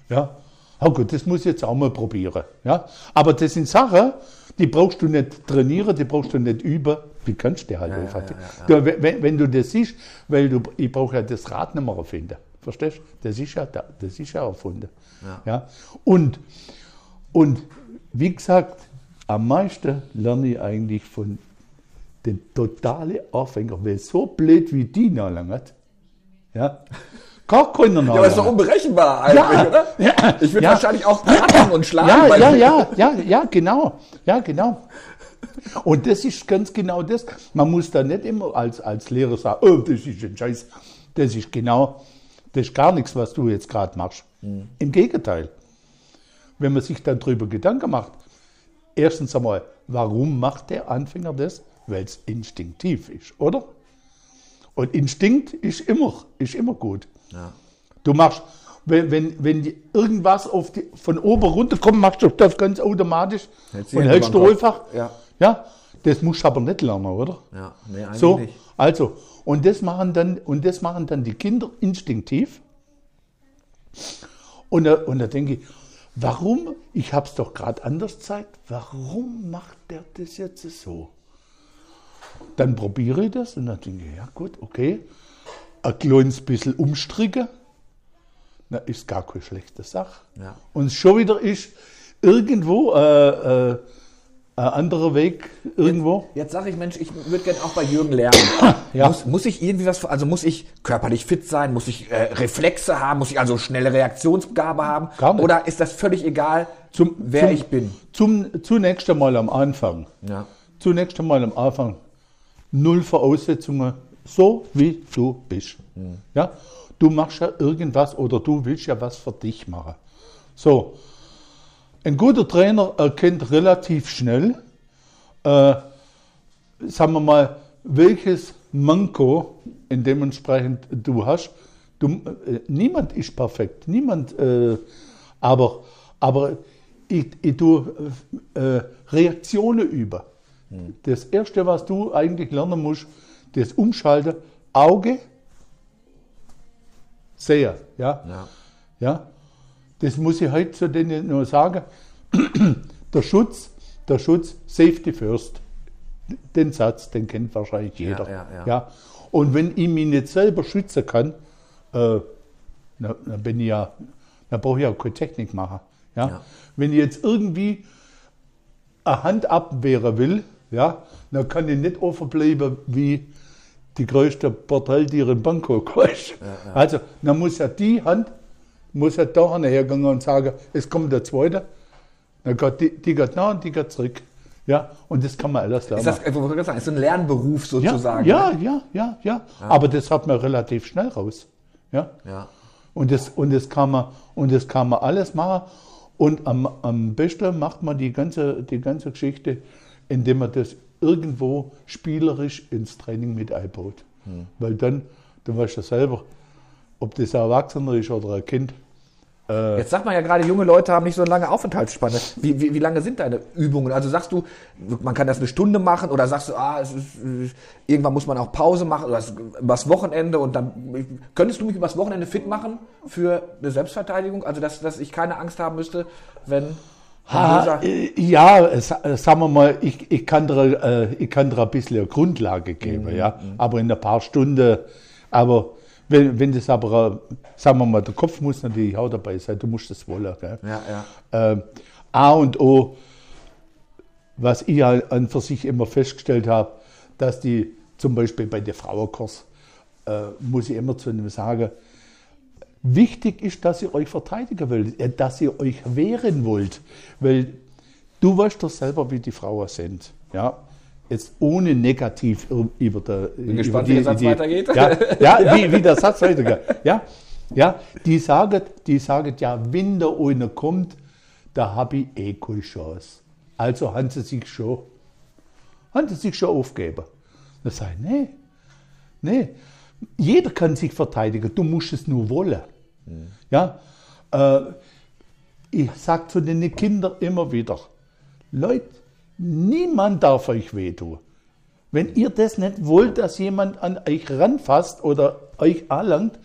Speaker 3: Ja. Oh gut, das muss ich jetzt auch mal probieren. Ja. Aber das sind Sachen, die brauchst du nicht trainieren, die brauchst du nicht üben. Die kannst du halt einfach. Du, wenn, wenn du das siehst, weil du, ich brauche ja das Rad nicht mehr erfinden. Verstehst du? Das ist ja da, das ist ja erfunden. Ja. Und, und wie gesagt, am meisten lerne ich eigentlich von den totalen Anfänger, weil so blöd wie die noch lange hat. Ja. Keiner noch
Speaker 2: Ja, aber ist doch unberechenbar eigentlich, oder?
Speaker 3: ja,
Speaker 2: Ich würde
Speaker 3: ja.
Speaker 2: wahrscheinlich auch platzen und schlagen.
Speaker 3: Ja, ja, ja, ja, ja, genau. Ja, genau. Und das ist ganz genau das. Man muss da nicht immer als, als Lehrer sagen, oh, das ist ein Scheiß. Das ist genau, das ist gar nichts, was du jetzt gerade machst. Im Gegenteil. Wenn man sich dann darüber Gedanken macht, erstens einmal, warum macht der Anfänger das? Weil es instinktiv ist, oder? Und Instinkt ist immer, ist immer gut. Du machst, wenn, wenn, wenn irgendwas auf die, von oben runterkommt, machst du das ganz automatisch
Speaker 2: Hältst
Speaker 3: und hältst du einfach.
Speaker 2: Ja.
Speaker 3: ja, das musst du aber nicht lernen, oder?
Speaker 2: Ja, nee, eigentlich
Speaker 3: So,
Speaker 2: nicht.
Speaker 3: also, und das machen dann, und das machen dann die Kinder instinktiv. Und da, und da denke ich, warum, ich habe es doch gerade anders gezeigt, warum macht der das jetzt so? Dann probiere ich das und dann denke ich, ja gut, okay, ein kleines bisschen umstricken, na, ist gar keine schlechte Sache.
Speaker 2: Ja.
Speaker 3: Und schon wieder ist irgendwo äh, äh, ein anderer Weg irgendwo.
Speaker 2: Jetzt sage ich, Mensch, ich würde gerne auch bei Jürgen lernen.
Speaker 3: Ja.
Speaker 2: muss, muss ich irgendwie was, also muss ich körperlich fit sein, muss ich äh, Reflexe haben, muss ich also schnelle Reaktionsgabe haben?
Speaker 3: Gar nicht.
Speaker 2: Oder ist das völlig egal,
Speaker 3: Zum-
Speaker 2: wer
Speaker 3: zum-
Speaker 2: ich bin?
Speaker 3: Zum, zunächst einmal am Anfang.
Speaker 2: Ja.
Speaker 3: zunächst einmal am Anfang null Voraussetzungen, so wie du bist. Ja? Du machst ja irgendwas oder du willst ja was für dich machen. So, ein guter Trainer erkennt relativ schnell, äh, sagen wir mal, welches Manko in dementsprechend du hast. Du, äh, niemand ist perfekt, niemand, äh, aber, aber ich, ich tue äh, Reaktionen über. Das Erste, was du eigentlich lernen musst, das Umschalten, Auge, Seher. Ja?
Speaker 2: Ja.
Speaker 3: Ja? Das muss ich heute zu denen nur sagen. Der Schutz, der Schutz, Safety first. Den Satz, den kennt wahrscheinlich jeder.
Speaker 2: ja, ja.
Speaker 3: Und wenn ich mich nicht selber schützen kann, äh, dann, dann bin ich ja, dann brauche ich auch keine Technik machen. Ja?
Speaker 2: Ja.
Speaker 3: Wenn ich jetzt irgendwie eine Hand abwehren will, ja, dann kann ich nicht offen bleiben wie die größte Porträtiere in Bangkok. weißt du. Also, dann muss ja die Hand, muss ja da hergehen und sagen, es kommt der Zweite. Dann geht die, die geht nach und die geht zurück. Ja, und das kann man alles lernen.
Speaker 2: Ist das, ich gerade sagen, ist ein Lernberuf
Speaker 3: ja,
Speaker 2: sozusagen.
Speaker 3: ja, ja, ja, ja, Aber das hat man relativ schnell raus. Ja.
Speaker 2: ja.
Speaker 3: Und das, und das kann man, und das kann man alles machen. Und am, am besten macht man die ganze, die ganze Geschichte, indem man das irgendwo spielerisch ins Training mit einbaut. Weil dann, du weißt ja selber, ob das ein Erwachsener ist oder ein Kind. Äh,
Speaker 2: Jetzt sagt man ja gerade, junge Leute haben nicht so eine lange Aufenthaltsspanne. Wie, wie, wie lange sind deine Übungen? Also sagst du, man kann das eine Stunde machen oder sagst du, ah, es ist, äh, irgendwann muss man auch Pause machen oder übers Wochenende und dann könntest du mich übers Wochenende fit machen für eine Selbstverteidigung? Also dass, dass ich keine Angst haben müsste, wenn
Speaker 3: Ha, äh, ja, äh, sa- sagen wir mal, ich, ich, kann dir, äh, ich kann dir ein bisschen eine Grundlage geben, ja. Aber in ein paar Stunden, aber wenn, wenn das aber, äh, sagen wir mal, der Kopf muss natürlich auch dabei sein, du musst das wollen. Gell?
Speaker 2: ja, ja.
Speaker 3: Ähm, A und O, was ich halt an für sich immer festgestellt habe, dass die zum Beispiel bei der Frauenkurs, äh, muss ich immer zu einem sagen, wichtig ist, dass ihr euch verteidigen wollt, äh, dass ihr euch wehren wollt, weil du weißt doch selber, wie die Frauen sind, ja. Jetzt ohne negativ über der. Bin
Speaker 2: gespannt, wie der Satz weitergeht.
Speaker 3: Ja, ja wie, wie der Satz weitergeht. Ja, ja, die sagen, die sagen ja, wenn der eine kommt, da habe ich eh keine Chance. Also haben sie sich schon, haben sie sich schon aufgegeben. Da sage ich, nee, nee, jeder kann sich verteidigen, du musst es nur wollen. Ja, äh, ich sage zu den Kindern immer wieder, Leute, niemand darf euch wehtun. Wenn ihr das nicht wollt, dass jemand an euch ranfasst oder euch anlangt,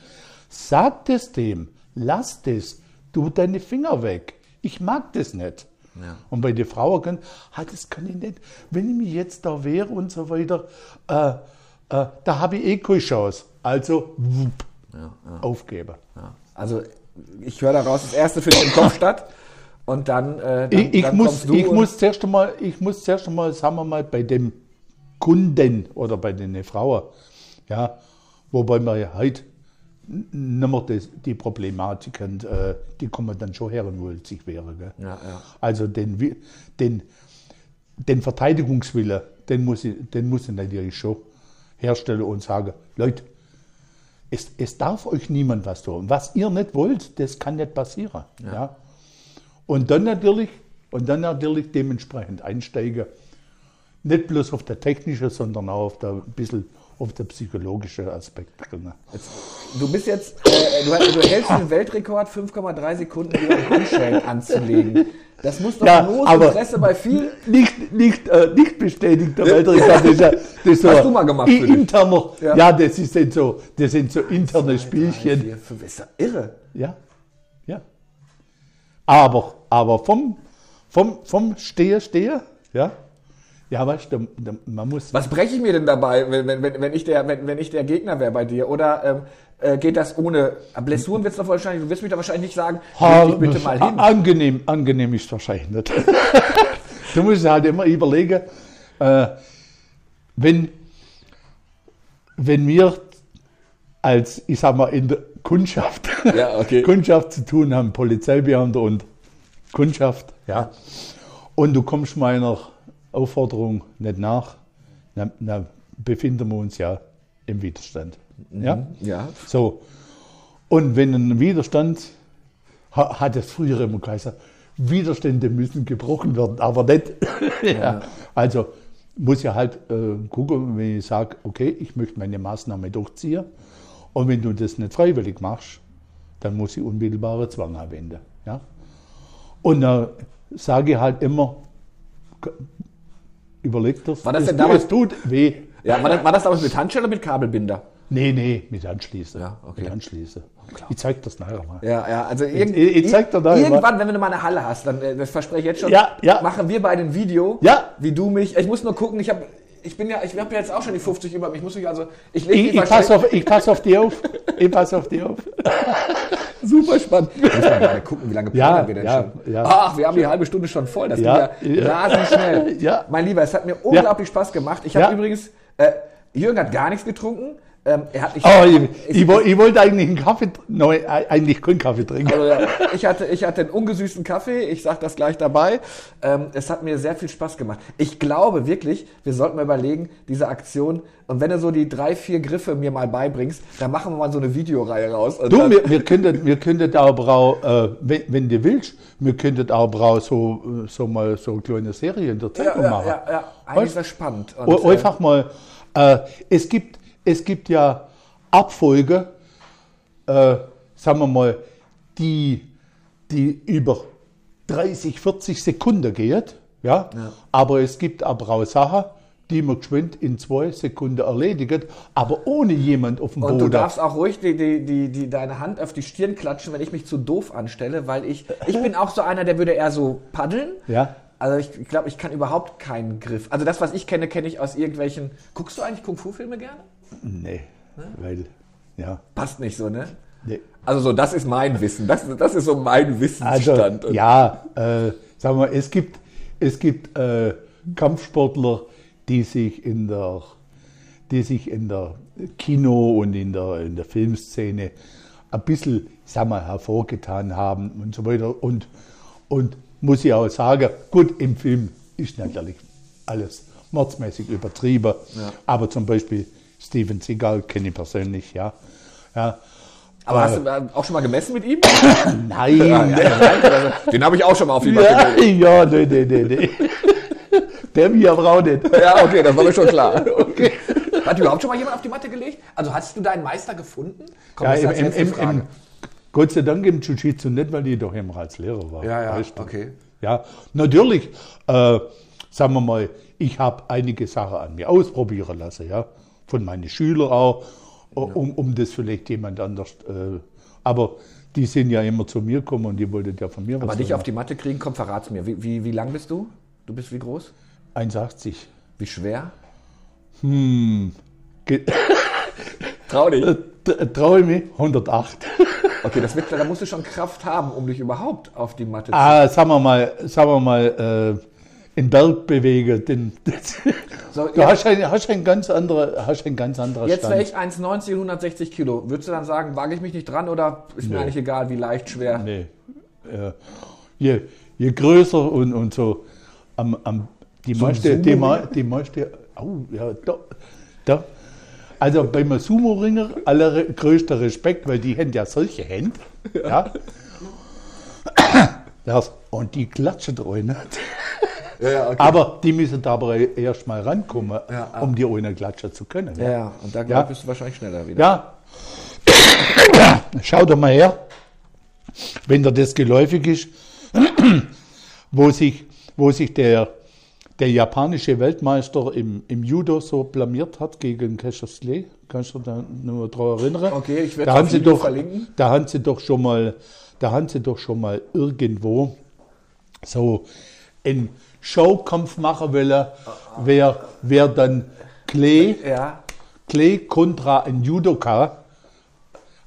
Speaker 3: sagt es dem, lasst es, tu deine Finger weg. Ich mag das nicht.
Speaker 2: Ja.
Speaker 3: Und bei den Frauen können, ah, das kann ich nicht, wenn ich mich jetzt da wehre und so weiter, äh, äh, da habe ich eh keine Chance. Also, wupp, aufgeben.
Speaker 2: ja. Also ich höre daraus, das erste findet im Kopf statt und dann, äh, dann,
Speaker 3: Ich, ich,
Speaker 2: dann
Speaker 3: muss, ich,
Speaker 2: und-
Speaker 3: muss zuerst einmal, ich muss zuerst einmal, sagen wir mal, bei dem Kunden oder bei den Frauen, ja, wobei man ja heute n- nicht mehr das, die Problematiken, äh, die kommen dann schon her und wollen sich wehren. Gell?
Speaker 2: Ja, ja.
Speaker 3: Also den, den, den Verteidigungswille, den muss, ich, den muss ich natürlich schon herstellen und sagen, Leute, es, es darf euch niemand was tun. Was ihr nicht wollt, das kann nicht passieren. Ja. Und dann natürlich, und dann natürlich dementsprechend einsteigen. Nicht bloß auf der technische, sondern auch auf der, ein bisschen auf der psychologische Aspekt. drin.
Speaker 2: Du bist jetzt, äh, du, du hältst den Weltrekord 5,3 Sekunden über den Handschellen anzulegen. Das muss doch
Speaker 3: Ja, aber-
Speaker 2: Interesse bei vielen.
Speaker 3: Nicht, nicht, äh, nicht bestätigt, der Weltrekord. Das ist, ja, das ist so
Speaker 2: Hast du mal gemacht für dich?
Speaker 3: interner,
Speaker 2: Ja.
Speaker 3: ja. das, ist sind so, das sind so interne Spielchen.
Speaker 2: Hier, für- ist ja irre.
Speaker 3: Ja, ja. Aber, aber vom, vom, vom Steher, Steher, ja. Ja, da- da- man muss.
Speaker 2: Was breche ich mir denn dabei, wenn, wenn, wenn, ich, der, wenn, wenn ich der Gegner wäre bei dir? Oder ähm, äh, geht das ohne Blessuren? Wird's doch wahrscheinlich, du wirst mich da wahrscheinlich nicht sagen,
Speaker 3: Ha,
Speaker 2: dich bitte mal hin.
Speaker 3: Angenehm, angenehm ist wahrscheinlich nicht. du musst halt immer überlegen, äh, wenn, wenn wir als, ich sag mal, in der Kundschaft,
Speaker 2: Ja, okay.
Speaker 3: Kundschaft zu tun haben, Polizeibeamte und Kundschaft, ja, und du kommst meiner Aufforderung nicht nach, dann, dann befinden wir uns ja im Widerstand. Ja?
Speaker 2: Ja.
Speaker 3: So. Und wenn ein Widerstand, ha- hat es früher immer geheißen, Widerstände müssen gebrochen werden, aber nicht. ja. Also muss ja halt äh, gucken, wenn ich sage, okay, ich möchte meine Maßnahme durchziehen. Und wenn du das nicht freiwillig machst, dann muss ich unmittelbare Zwang anwenden. Ja? Und dann sage ich halt immer, k- überleg das.
Speaker 2: War das denn damals-
Speaker 3: es tut weh.
Speaker 2: Ja, war das, war das damals mit Handschellen oder mit Kabelbinder?
Speaker 3: Nee, nee, mit Anschließen.
Speaker 2: Ja, okay.
Speaker 3: Mit Anschließen. Ich zeig das nachher mal.
Speaker 2: Ja, ja, also irgend,
Speaker 3: ich- ich zeig dir da
Speaker 2: irgendwann, wenn du mal eine Halle hast, dann, äh, das verspreche ich jetzt schon,
Speaker 3: Ja, ja.
Speaker 2: machen wir beide ein Video,
Speaker 3: Ja.
Speaker 2: wie du mich, ich muss nur gucken, ich habe ich bin ja, ich habe ja jetzt auch schon die 50 über mich, muss ich also, ich lege
Speaker 3: Ich, ich passe auf, ich pass auf die auf. Ich passe auf die auf.
Speaker 2: super spannend. Muss man gerade gucken, wie lange
Speaker 3: Ja,
Speaker 2: plaudern wir denn
Speaker 3: ja,
Speaker 2: schon.
Speaker 3: ja.
Speaker 2: Ach, wir haben die halbe Stunde schon voll, das
Speaker 3: Ja,
Speaker 2: ging ja,
Speaker 3: ja.
Speaker 2: rasend schnell.
Speaker 3: Ja.
Speaker 2: Mein Lieber, es hat mir unglaublich Spaß gemacht. Ich habe
Speaker 3: Ja.
Speaker 2: übrigens, äh, Jürgen hat gar nichts getrunken, ähm, hat nicht...
Speaker 3: Oh, ich, ich, woll- ich wollte eigentlich einen Kaffee, nein, eigentlich keinen Kaffee trinken.
Speaker 2: Also, ja, ich, hatte, ich hatte einen ungesüßten Kaffee, ich sage das gleich dabei. Ähm, es hat mir sehr viel Spaß gemacht. Ich glaube wirklich, wir sollten mal überlegen, diese Aktion, und wenn du so die drei, vier Griffe mir mal beibringst, dann machen wir mal so eine Videoreihe raus.
Speaker 3: Du,
Speaker 2: dann,
Speaker 3: wir, wir könnten, wir könnten auch brau, äh, wenn, wenn du willst, wir könnten auch brau so, äh, so mal so eine kleine Serie in der
Speaker 2: ja,
Speaker 3: Zeitung
Speaker 2: ja,
Speaker 3: machen.
Speaker 2: ja, ja, eigentlich wäre spannend. Und,
Speaker 3: O-
Speaker 2: äh,
Speaker 3: Einfach mal, äh, es, gibt, es gibt ja Abfolge, äh, sagen wir mal, die, die über 30, 40 Sekunden geht, ja? aber es gibt aber auch Sachen, die man geschwind in zwei Sekunden erledigt, aber ohne jemand auf dem
Speaker 2: Und du
Speaker 3: Boden.
Speaker 2: darfst auch ruhig die, die, die, die, deine Hand auf die Stirn klatschen, wenn ich mich zu doof anstelle, weil ich, ich bin auch so einer, der würde eher so paddeln.
Speaker 3: Ja.
Speaker 2: Also ich glaube, ich kann überhaupt keinen Griff. Also das, was ich kenne, kenne ich aus irgendwelchen. Guckst du eigentlich Kung-Fu-Filme gerne?
Speaker 3: Nee, weil, ja,
Speaker 2: Passt nicht so, ne?
Speaker 3: nee.
Speaker 2: Also so, das ist mein Wissen. Das, das ist so mein
Speaker 3: Also,
Speaker 2: Wissensstand. Und-
Speaker 3: ja, äh, sagen wir, es gibt, es gibt äh, Kampfsportler, die sich in der, die sich in der Kino und in der, in der Filmszene ein bisschen, sagen wir, hervorgetan haben und so weiter. Und, und muss ich auch sagen, gut, im Film ist natürlich alles mordsmäßig übertrieben. Aber zum Beispiel Steven Seagal kenne ich persönlich, ja. ja.
Speaker 2: Aber hast du äh, auch schon mal gemessen mit ihm?
Speaker 3: Nein,
Speaker 2: Ja, ja, ja, Den habe ich auch schon mal auf die Matte
Speaker 3: Ja,
Speaker 2: gelegt.
Speaker 3: ja, nee, nee, nee, nee. Der mir aber auch nicht.
Speaker 2: Ja, okay, das war mir schon klar. Okay. Hat überhaupt schon mal jemand auf die Matte gelegt? Also hast du deinen Meister gefunden? Komm,
Speaker 3: Ja, im, im, im, im, Gott sei Dank im Jiu-Jitsu nicht, weil ich doch immer als Lehrer war.
Speaker 2: Ja, ja,
Speaker 3: weißt du.
Speaker 2: okay.
Speaker 3: Ja, natürlich, äh, sagen wir mal, ich habe einige Sachen an mir ausprobieren lassen, ja, von meinen Schülern auch, um, um das vielleicht jemand anders, äh, aber die sind ja immer zu mir gekommen und die wollten ja von mir
Speaker 2: Aber
Speaker 3: was
Speaker 2: dich
Speaker 3: hören.
Speaker 2: auf die Matte kriegen, komm, verrat's mir. Wie, wie, wie lang bist du? Du bist wie groß?
Speaker 3: 1,80.
Speaker 2: Wie schwer?
Speaker 3: Ge-
Speaker 2: Trau dich.
Speaker 3: T- Traue ich mich? 108.
Speaker 2: Okay, das wird, da musst du schon Kraft haben, um dich überhaupt auf die Matte zu
Speaker 3: Ah, sagen wir mal, sagen wir mal, äh, in Berg bewegen, den,
Speaker 2: So,
Speaker 3: du hast einen, hast einen ganz andere, hast einen ganz anderen
Speaker 2: Jetzt wäre ich 1,90 und 160 Kilo. Würdest du dann sagen, wage ich mich nicht dran oder ist mir
Speaker 3: Nee.
Speaker 2: eigentlich egal, wie leicht, schwer?
Speaker 3: Nee. Äh, je, je größer und, und so, am, am, die
Speaker 2: So ein
Speaker 3: meiste, die, die meiste, oh, ja, da, da. Also beim Sumo-Ringer allergrößter Respekt, weil die haben ja solche Hände. Ja. Das, und die klatschen da rein.
Speaker 2: Ja, ja, okay.
Speaker 3: Aber die müssen da aber erst mal rankommen,
Speaker 2: Ja, ah.
Speaker 3: um die ohne klatschen zu können.
Speaker 2: ja, ja, und da
Speaker 3: Ja.
Speaker 2: ich, bist du wahrscheinlich schneller wieder.
Speaker 3: Ja. Schau doch mal her, wenn dir das geläufig ist, wo sich, wo sich der, der japanische Weltmeister im, im Judo so blamiert hat gegen Clay. Kannst du dich da nur daran erinnern?
Speaker 2: Okay, ich werde
Speaker 3: da
Speaker 2: es
Speaker 3: haben sie doch,
Speaker 2: verlinken.
Speaker 3: Da haben sie doch schon mal, da haben sie doch schon mal irgendwo so einen Showkampf machen wollen, wer, wer dann Clay
Speaker 2: Ja.
Speaker 3: Clay kontra ein Judoka.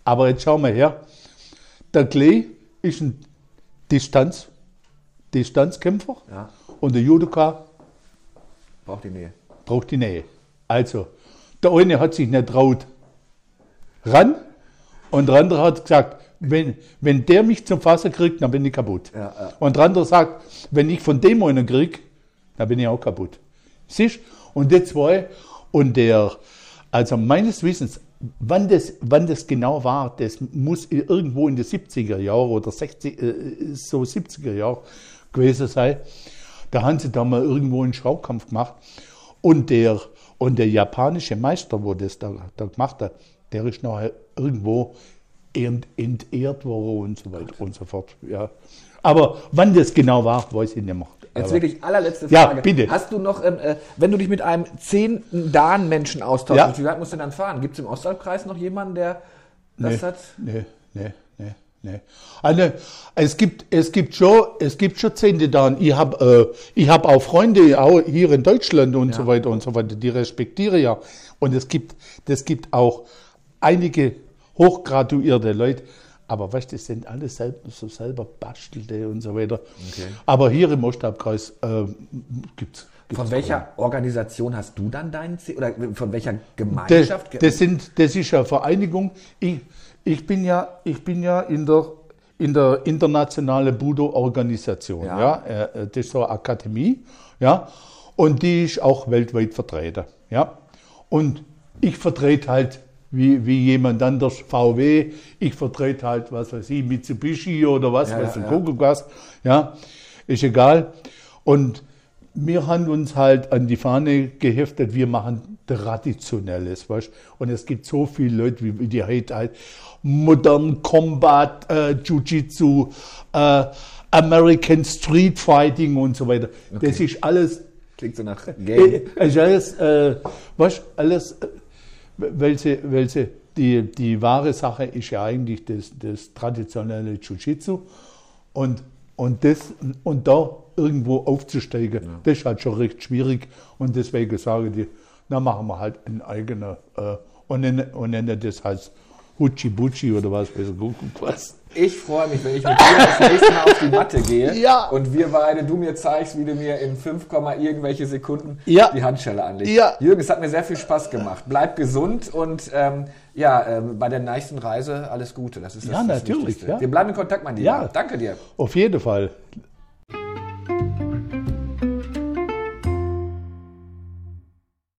Speaker 3: Aber jetzt schauen wir her. Der Clay ist ein Distanz, Distanzkämpfer
Speaker 2: Ja.
Speaker 3: und der Judoka
Speaker 2: Braucht die Nähe.
Speaker 3: braucht die Nähe. Also, der eine hat sich nicht traut ran und der andere hat gesagt, wenn, wenn der mich zum Fassen kriegt, dann bin ich kaputt.
Speaker 2: Ja, ja.
Speaker 3: Und der andere sagt, wenn ich von dem einen krieg, Da bin ich auch kaputt. Siehst Und die zwei, und der, also meines Wissens, wann das, wann das genau war, das muss irgendwo in den 70er Jahren oder 60, äh, so 70er Jahren gewesen sein. Da haben sie da mal irgendwo einen Schaukampf gemacht. Und der, und der japanische Meister, wo das da, da gemacht hat, der ist nachher irgendwo entehrt worden und so weiter und so fort. Ja. Aber wann das genau war, weiß ich nicht mehr.
Speaker 2: Jetzt
Speaker 3: Aber-
Speaker 2: wirklich allerletzte
Speaker 3: Ja,
Speaker 2: Frage.
Speaker 3: bitte.
Speaker 2: Hast du noch, ähm, äh, wenn du dich mit einem zehnten Dan-Menschen austauschst,
Speaker 3: Ja.
Speaker 2: wie weit musst du dann fahren? Gibt es im Ostalbkreis noch jemanden, der das
Speaker 3: nee,
Speaker 2: hat?
Speaker 3: Nee, nee, nee, nee. Also, es gibt, es gibt schon, es gibt schon Zehnte da. Ich habe, äh, ich habe auch Freunde auch hier in Deutschland und so weiter und so weiter. Die respektiere ja. Und es gibt, das gibt auch einige hochgraduierte Leute. Aber weißt du, das sind alles selber, so selber Bastelte und so weiter. Aber hier im Ostabkreis äh, gibt's gibt's
Speaker 2: Von welcher Organisation hast du dann deinen C oder von welcher
Speaker 3: das,
Speaker 2: Gemeinschaft?
Speaker 3: das, sind, das ist eine Vereinigung. Ich, ich, bin ja, ich bin ja in der, in der internationalen Budo-Organisation.
Speaker 2: Ja.
Speaker 3: Ja. Äh, Das ist so eine Akademie. Ja. Und die ist auch weltweit vertreten. Ja. Und ich vertrete halt wie, wie jemand anders VW, ich vertrete halt, was weiß ich, Mitsubishi oder was
Speaker 2: Ja,
Speaker 3: weiß
Speaker 2: ja,
Speaker 3: ich,
Speaker 2: ja.
Speaker 3: was. Ist egal. Und wir haben uns halt an die Fahne geheftet, wir machen Traditionelles, weißt Und es gibt so viele Leute, wie die heute halt Modern Combat, äh, Jiu-Jitsu, äh, American Street Fighting und so weiter. Das ist alles,
Speaker 2: Klingt so nach
Speaker 3: äh,
Speaker 2: Game.
Speaker 3: ist alles, äh, weißt alles, äh, welche, welche, die, die wahre Sache ist ja eigentlich das, das traditionelle Jiu-Jitsu. Und, und, das, und da irgendwo aufzusteigen, das ist halt schon recht schwierig. Und deswegen sage ich, na machen wir halt ein eigener äh, und nennen, und nennen das heißt Huchi Buchi oder was, weiß ich, guck, guck, was.
Speaker 2: Ich freue mich, wenn ich mit dir das nächste Mal auf die Matte gehe
Speaker 3: Ja.
Speaker 2: und wir beide, du mir zeigst, wie du mir in 5, irgendwelche Sekunden
Speaker 3: Ja.
Speaker 2: die Handschelle anlegst.
Speaker 3: Ja.
Speaker 2: Jürgen, es hat mir sehr viel Spaß gemacht. Bleib gesund und ähm, ja, ähm, bei der nächsten Reise alles Gute. Das ist das,
Speaker 3: Ja,
Speaker 2: das
Speaker 3: natürlich,
Speaker 2: Wichtigste. Wir bleiben in Kontakt, mein Lieber.
Speaker 3: Ja.
Speaker 2: Danke dir.
Speaker 3: Auf jeden Fall.